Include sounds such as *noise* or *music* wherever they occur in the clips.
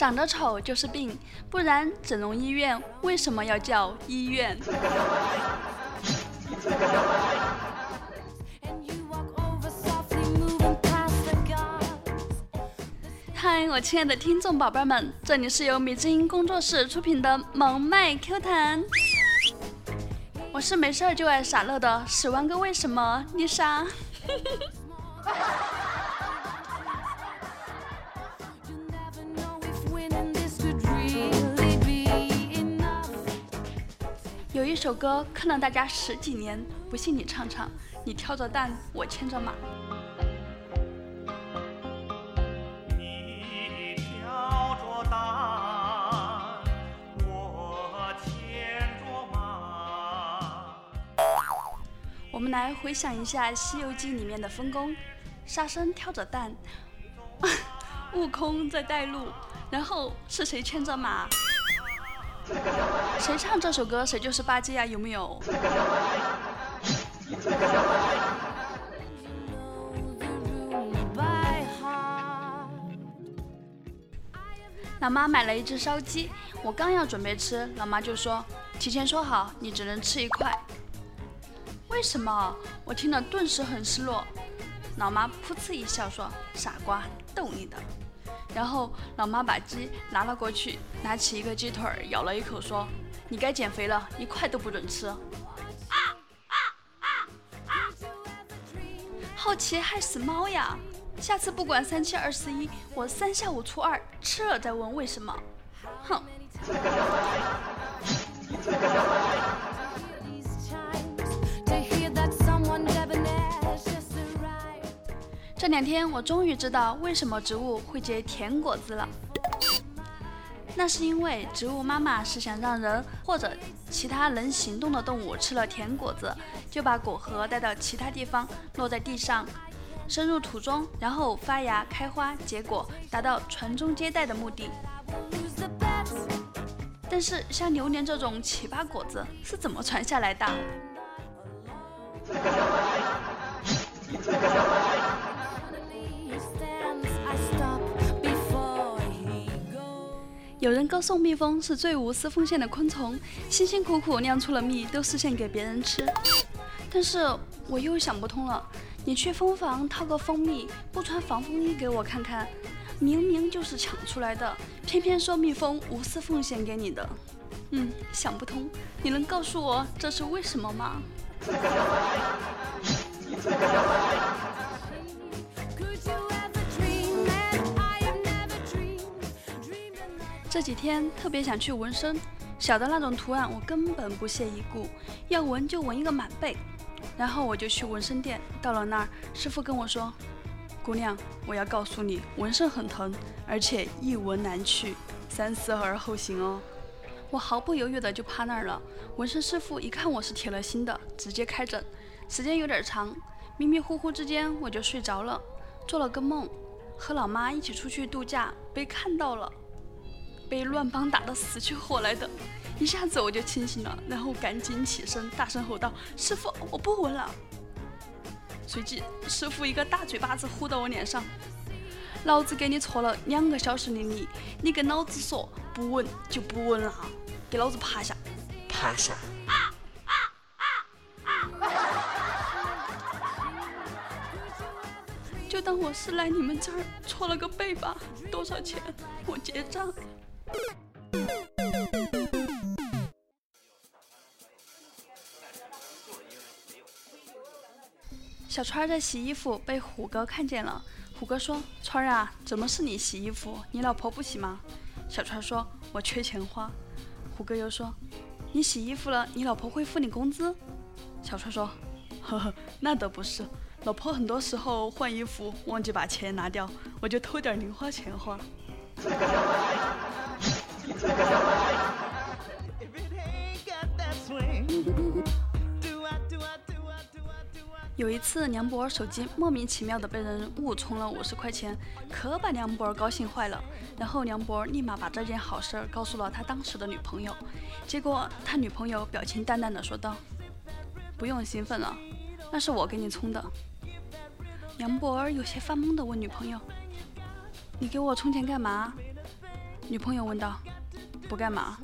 长得丑就是病，不然整容医院为什么要叫医院？*laughs* 嗨，我亲爱的听众宝贝们，这里是由米之音工作室出品的萌妹 Q 弹，我是没事儿就爱傻乐的十万个为什么丽莎。*laughs* 有一首歌坑了大家十几年，不信你唱唱，你挑着担，我牵着马。我们来回想一下《西游记》里面的分工：沙僧挑着担，悟空在带路，然后是谁牵着马？*laughs* 谁唱这首歌谁就是八戒啊？有没有？*laughs* 老妈买了一只烧鸡，我刚要准备吃，老妈就说：“提前说好，你只能吃一块。”为什么？我听了顿时很失落。老妈噗嗤一笑说：“傻瓜，逗你的。”然后老妈把鸡拿了过去，拿起一个鸡腿咬了一口，说：“你该减肥了，一块都不准吃。”好奇害死猫呀！下次不管三七二十一，我三下五除二吃了再问为什么。哼。两天我终于知道为什么植物会结甜果子了。那是因为植物妈妈是想让人或者其他能行动的动物吃了甜果子，就把果核带到其他地方，落在地上，深入土中，然后发芽、开花、结果，达到传宗接代的目的。但是像榴莲这种奇葩果子是怎么传下来的？有人歌颂蜜蜂是最无私奉献的昆虫，辛辛苦苦酿出了蜜都是献给别人吃。但是我又想不通了，你去蜂房掏个蜂蜜，不穿防风衣给我看看，明明就是抢出来的，偏偏说蜜蜂无私奉献给你的。嗯，想不通，你能告诉我这是为什么吗？这几天特别想去纹身，小的那种图案我根本不屑一顾，要纹就纹一个满背。然后我就去纹身店，到了那儿，师傅跟我说：“姑娘，我要告诉你，纹身很疼，而且一纹难去，三思而后行哦。”我毫不犹豫的就趴那儿了。纹身师傅一看我是铁了心的，直接开诊。时间有点长，迷迷糊糊之间我就睡着了，做了个梦，和老妈一起出去度假，被看到了。被乱帮打得死去活来的，一下子我就清醒了，然后赶紧起身，大声吼道：“师傅，我不闻了！”随即，师傅一个大嘴巴子呼到我脸上：“老子给你搓了两个小时的泥，你跟老子说不闻就不闻了，给老子趴下，趴下！”就当我是来你们这儿搓了个背吧，多少钱？我结账。小川在洗衣服，被虎哥看见了。虎哥说：“川儿啊，怎么是你洗衣服？你老婆不洗吗？”小川说：“我缺钱花。”虎哥又说：“你洗衣服了，你老婆会付你工资？”小川说：“呵呵，那倒不是，老婆很多时候换衣服忘记把钱拿掉，我就偷点零花钱花。”有一次，梁博手机莫名其妙的被人误充了五十块钱，可把梁博高兴坏了。然后梁博立马把这件好事告诉了他当时的女朋友，结果他女朋友表情淡淡的说道：“不用兴奋了，那是我给你充的。”梁博有些发懵的问女朋友：“你给我充钱干嘛？”女朋友问道：“不干嘛？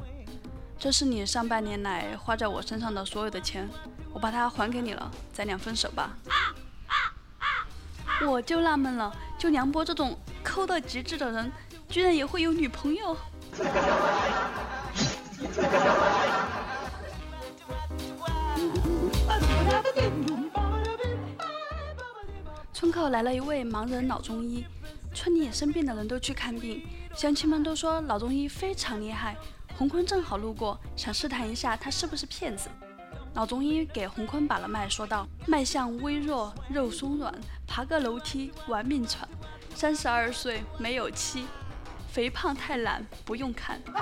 这是你上半年来花在我身上的所有的钱，我把它还给你了，咱俩分手吧。”我就纳闷了，就梁波这种抠到极致的人，居然也会有女朋友。村口来了一位盲人老中医，村里生病的人都去看病，乡亲们都说老中医非常厉害。洪坤正好路过，想试探一下他是不是骗子。老中医给洪坤把了脉，说道：“脉象微弱，肉松软，爬个楼梯玩命喘。三十二岁，没有妻，肥胖太懒，不用看。*laughs* ”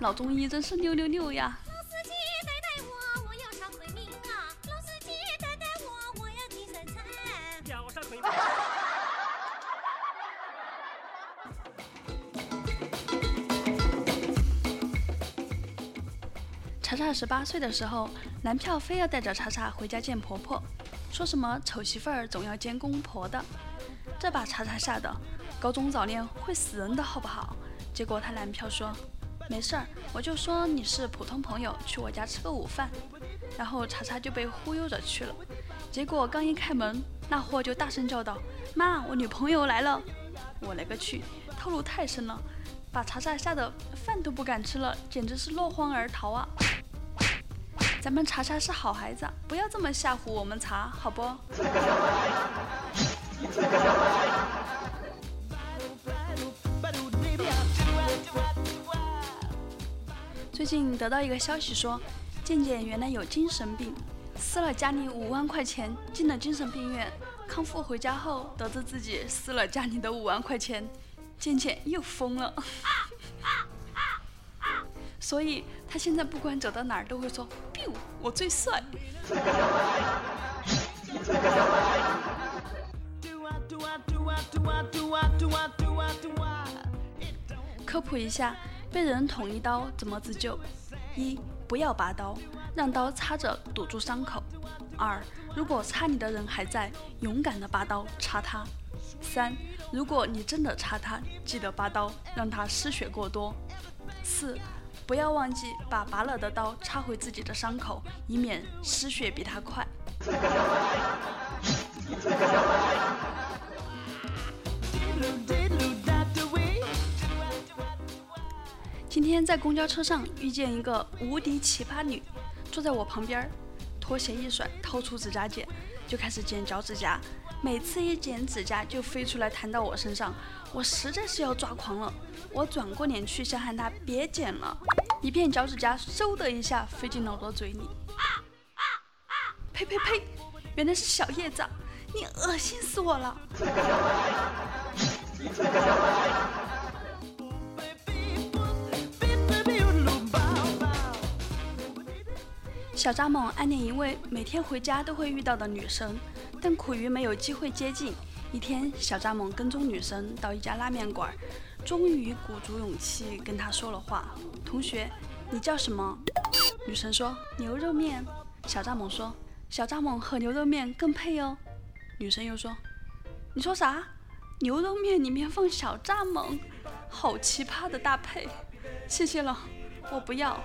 老中医真是六六六呀！二十八岁的时候，男票非要带着查查回家见婆婆，说什么丑媳妇儿总要见公婆的，这把查查吓得，高中早恋会死人的好不好？结果他男票说，没事儿，我就说你是普通朋友，去我家吃个午饭，然后查查就被忽悠着去了，结果刚一开门，那货就大声叫道，妈，我女朋友来了！我勒个去，套路太深了，把查查吓得饭都不敢吃了，简直是落荒而逃啊！咱们查查是好孩子，不要这么吓唬我们查，好不？最近得到一个消息说，健健原来有精神病，撕了家里五万块钱进了精神病院，康复回家后得知自己撕了家里的五万块钱，健健又疯了。*laughs* 所以他现在不管走到哪儿都会说我最帅。科普一下，被人捅一刀怎么自救？一，不要拔刀，让刀插着堵住伤口。二，如果插你的人还在，勇敢的拔刀插他。三，如果你真的插他，记得拔刀，让他失血过多。四。不要忘记把拔了的刀插回自己的伤口，以免失血比他快。今天在公交车上遇见一个无敌奇葩女，坐在我旁边，拖鞋一甩，掏出指甲剪，就开始剪脚趾甲。每次一剪指甲就飞出来弹到我身上，我实在是要抓狂了。我转过脸去想喊他别剪了，一片脚趾甲嗖的一下飞进了我的嘴里。呸呸呸！原来是小叶子，你恶心死我了！小蚱蜢暗恋一位每天回家都会遇到的女生。但苦于没有机会接近。一天，小蚱蜢跟踪女生到一家拉面馆，终于鼓足勇气跟她说了话：“同学，你叫什么？”女生说：“牛肉面。”小蚱蜢说：“小蚱蜢和牛肉面更配哦。”女生又说：“你说啥？牛肉面里面放小蚱蜢，好奇葩的搭配！谢谢了，我不要。”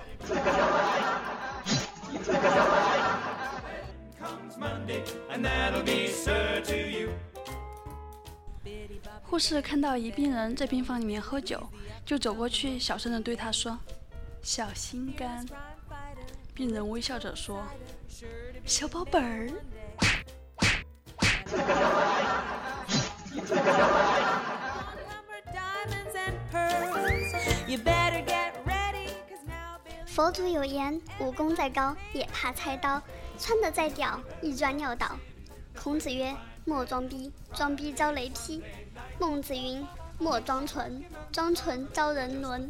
护士看到一病人在病房里面喝酒，就走过去，小声的对他说：“小心肝。”病人微笑着说：“小宝贝儿。”佛祖有言：“武功再高，也怕菜刀。”穿得再屌，一砖尿倒。孔子曰：莫装逼，装逼遭雷劈。孟子云：莫装纯，装纯遭人伦。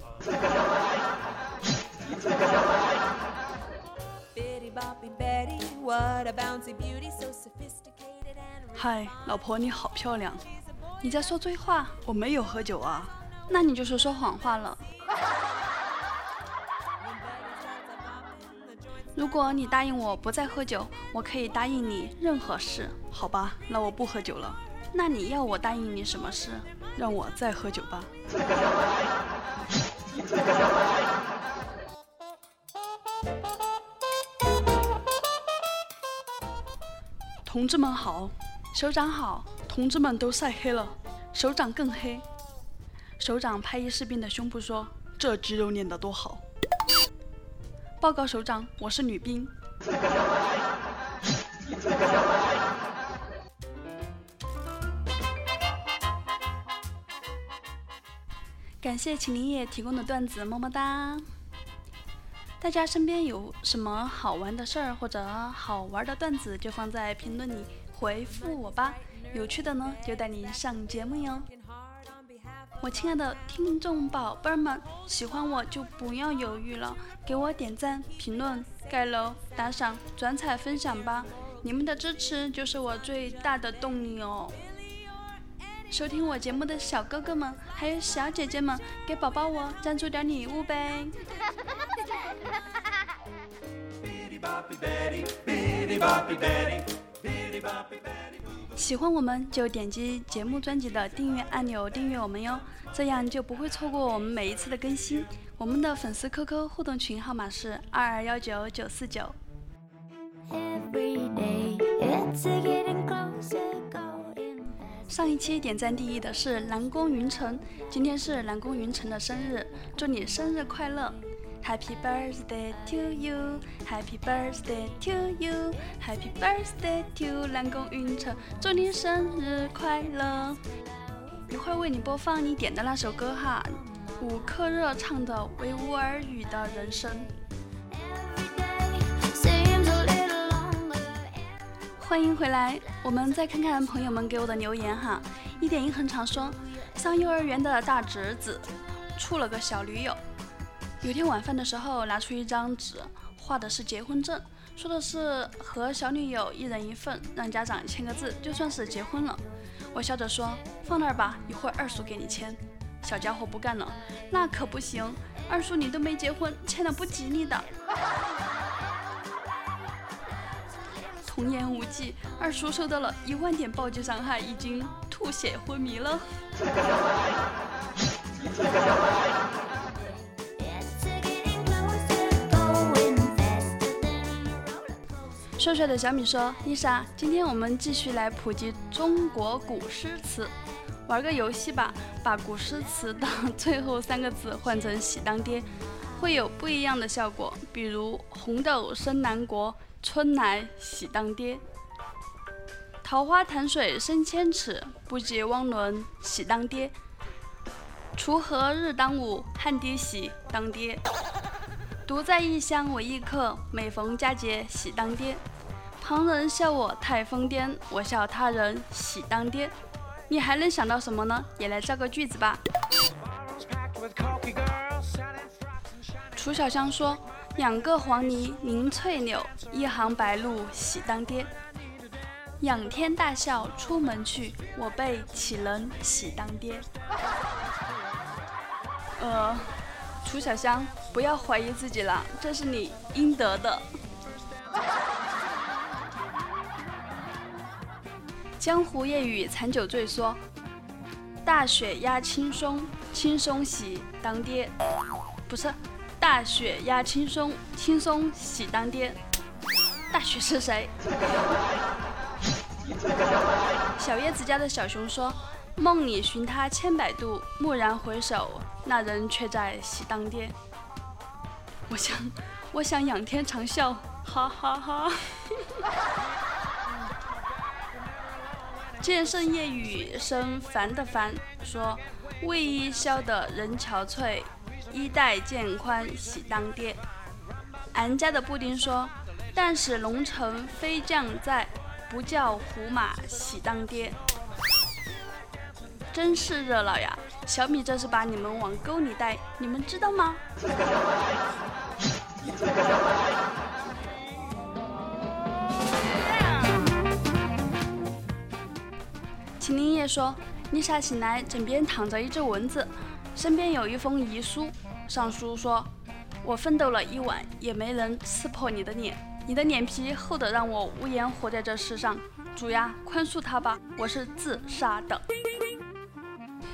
嗨，老婆你好漂亮！你在说醉话？我没有喝酒啊，那你就是说谎话了。如果你答应我不再喝酒，我可以答应你任何事，好吧？那我不喝酒了。那你要我答应你什么事？让我再喝酒吧。同志们好，首长好，同志们都晒黑了，首长更黑。首长拍一士兵的胸部说：“这肌肉练得多好。”报告首长，我是女兵。感谢秦林业提供的段子，么么哒！大家身边有什么好玩的事儿或者好玩的段子，就放在评论里回复我吧。有趣的呢，就带你上节目哟。我亲爱的听众宝贝儿们，喜欢我就不要犹豫了，给我点赞、评论、盖楼、打赏、转采、分享吧！你们的支持就是我最大的动力哦。收听我节目的小哥哥们，还有小姐姐们，给宝宝我赞助点礼物呗！喜欢我们就点击节目专辑的订阅按钮订阅我们哟，这样就不会错过我们每一次的更新。我们的粉丝 QQ 互动群号码是二二幺九九四九。上一期点赞第一的是南宫云晨，今天是南宫云晨的生日，祝你生日快乐！Happy birthday to you，Happy birthday to you，Happy birthday to 南宫云晨，祝你生日快乐！一会儿为你播放你点的那首歌哈，五克热唱的《维吾尔语的人生》。欢迎回来，我们再看看朋友们给我的留言哈。一点一横长说，上幼儿园的大侄子处了个小女友。有天晚饭的时候，拿出一张纸，画的是结婚证，说的是和小女友一人一份，让家长签个字，就算是结婚了。我笑着说，放那儿吧，一会儿二叔给你签。小家伙不干了，那可不行，二叔你都没结婚，签了不吉利的。*laughs* 童言无忌，二叔受到了一万点暴击伤害，已经吐血昏迷了。帅帅的小米说：“丽莎，今天我们继续来普及中国古诗词，玩个游戏吧，把古诗词的最后三个字换成喜当爹，会有不一样的效果。比如红豆生南国。”春来喜当爹，桃花潭水深千尺，不及汪伦喜当爹。锄禾日当午，汗滴喜当爹。独在异乡为异客，每逢佳节喜当爹。旁人笑我太疯癫，我笑他人喜当爹。你还能想到什么呢？也来造个句子吧。楚小香说。两个黄鹂鸣翠柳，一行白鹭喜当爹。仰天大笑出门去，我辈岂能喜当爹？呃，楚小香，不要怀疑自己了，这是你应得的。江湖夜雨残酒醉说：大雪压青松，青松喜当爹。不是。大雪压青松，青松喜当爹。大雪是谁？小叶子家的小熊说：“梦里寻他千百度，蓦然回首，那人却在喜当爹。”我想，我想仰天长啸，哈哈哈。剑圣夜雨生烦的烦说：“为伊消得人憔悴。”衣带渐宽喜当爹。俺家的布丁说：“但使龙城飞将在，不叫胡马喜当爹。”真是热闹呀！小米这是把你们往沟里带，你们知道吗？秦林叶说：“丽莎醒来，枕边躺着一只蚊子，身边有一封遗书。”上书说：“我奋斗了一晚，也没能刺破你的脸。你的脸皮厚得让我无颜活在这世上。主呀，宽恕他吧，我是自杀的。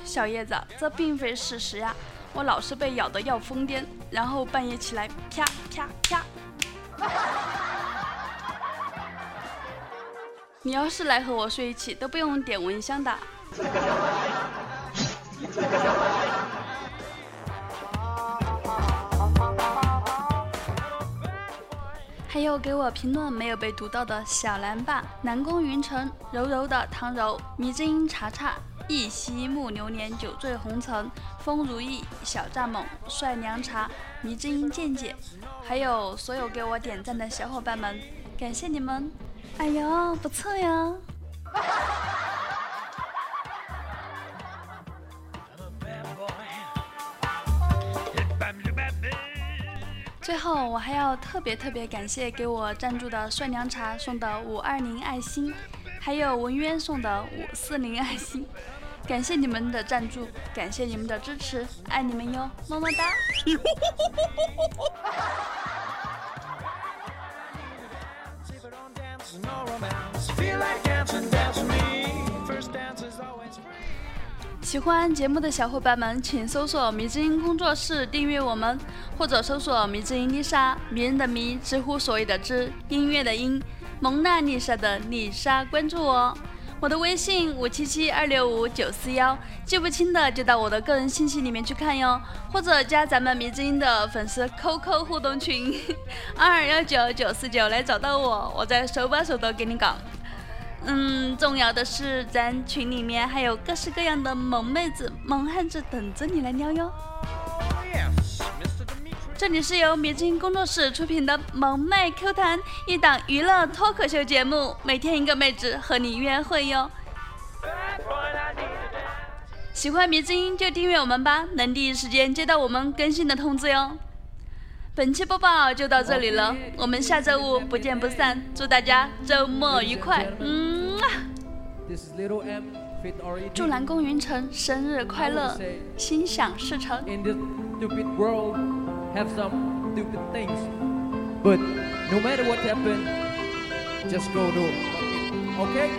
小叶子，这并非事实呀，我老是被咬得要疯癫，然后半夜起来啪啪啪。你要是来和我睡一起，都不用点蚊香的。还有给我评论没有被读到的小蓝爸、南宫云城、柔柔的唐柔、迷之音查查、一夕暮流年、酒醉红尘、风如意、小蚱蜢、帅凉茶、迷之音健姐，还有所有给我点赞的小伙伴们，感谢你们！哎呦，不错呀！最后，我还要特别特别感谢给我赞助的帅凉茶送的五二零爱心，还有文渊送的五四零爱心，感谢你们的赞助，感谢你们的支持，爱你们哟，么么哒！*laughs* 喜欢节目的小伙伴们，请搜索“迷之音工作室”订阅我们，或者搜索“迷之音丽莎”，迷人的迷，知乎所谓的知，音乐的音，蒙娜丽莎的丽莎，关注我。我的微信五七七二六五九四幺，记不清的就到我的个人信息里面去看哟，或者加咱们迷之音的粉丝 QQ 互动群二 *laughs* 二幺九九四九来找到我，我再手把手的给你搞。嗯，重要的是，咱群里面还有各式各样的萌妹子、萌汉子等着你来撩哟。这里是由迷之音工作室出品的《萌妹 Q 弹》，一档娱乐脱口秀节目，每天一个妹子和你约会哟。喜欢迷之音就订阅我们吧，能第一时间接到我们更新的通知哟。本期播报就到这里了，我们下周五不见不散。祝大家周末愉快，嗯啊！祝南宫云城生日快乐，心想事成。have some stupid things. But no matter what happened, just go do Okay?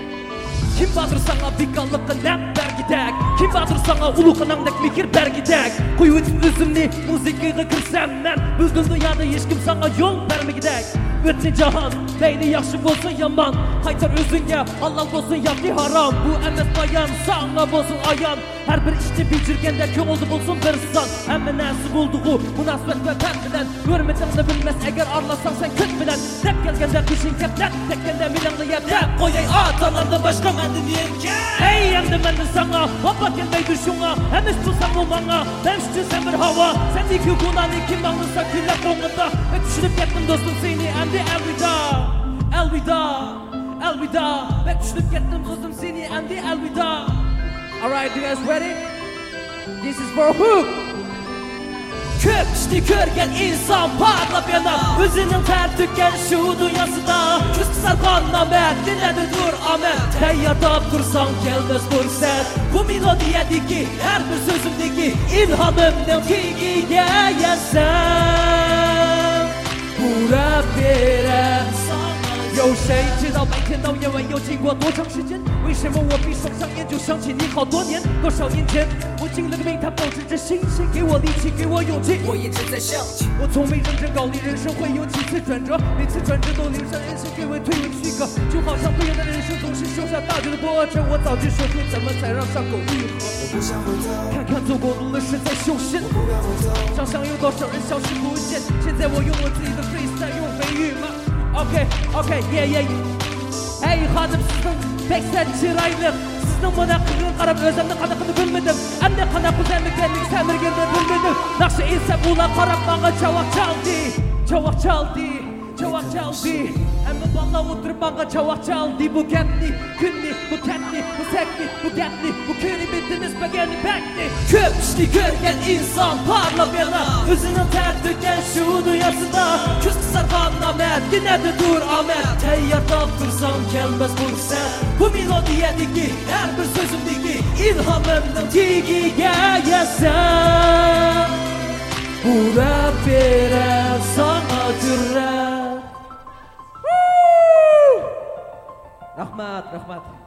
Kim batır sana dikallı kalem bergidek Kim batır sana ulu kanamdek mikir bergidek Koyu üstün üzümni müzikini kırsam ben. Büzgün dünyada hiç kim sana yol vermegidek bütün cahan Leyli yaxşı bolsun yaman. Haytar özünge halal bolsun yaptı haram. Bu emes bayan sana bolsun ayan. Her bir işçi bildirgende ki oldu bolsun bir san Emme nasip olduğu münasebet ve pek bilen. Görmediğini bilmez eğer arlasan sen küt bilen. Dep gelgende kışın keplet Tekkende milanlı yer Dep koyay atalarda başka mendin yerke Hey endi mendin sana Hoppa gelmeydi şuna Hem istiyorsan o bana Ben için sen bir hava. Sen iki kunan iki bağlısa külle konunda Ve düşünüp gittim dostum seni Şimdi elvida, elvida, elvida Ben düştüm gittim kızım seni endi elvida Alright, you guys ready? This is for who? Köpçtü körgen insan parlap yana Özünün ter tüken şu dünyasında Küs kısar kanla ben dinledi dur amen Hey yatıp dursan gelmez fırsat Bu melodiyedeki her bir sözümdeki İlhamımdan ki giyeyen sen Bu rap verem sana 有谁知道白天到夜晚又经过多长时间？为什么我闭上双眼就想起你好多年？多少年前，我进了个名堂，保持着信心，给我力气，给我勇气。我一直在想起，我从没认真搞你人生会有几次转折，每次转折都留下人生给我推诿许可，就好像不一样的人生总是受下大雨的波折。我早就学会怎么才让伤口愈合。我不想回头，看看走过路的是在修仙。我不敢回头，想想有多少人消失不见。现在我用我自己的 freestyle you. Okay, okay, yeah, yeah. Hey hadim sizin 80 çıraylık. Sizin bana kırın karab özümden kadakını bilmedim. Hem de kana kuzen mekenlik semirgende bilmedim. Nasıl inse buna karab bana çavak çaldı. Çavak çaldı. Çavak çaldı. Ama valla oturup bana çavak çaldı. Bu kendi, künni, bu kendi, bu sekli, bu kendi, bu künni bittiniz begeni. Köpüşlü görgen insan parla bana Özünün ter döken şu duyarsıda Küs kısar bana mer yine de dur Ahmet. Teyyardan dursam gelmez bu sen Bu melodiyedeki her bir sözümdeki ilhamımdan Tigiye sen Bu rap bir rap. Sanadır Rahmat, rahmat.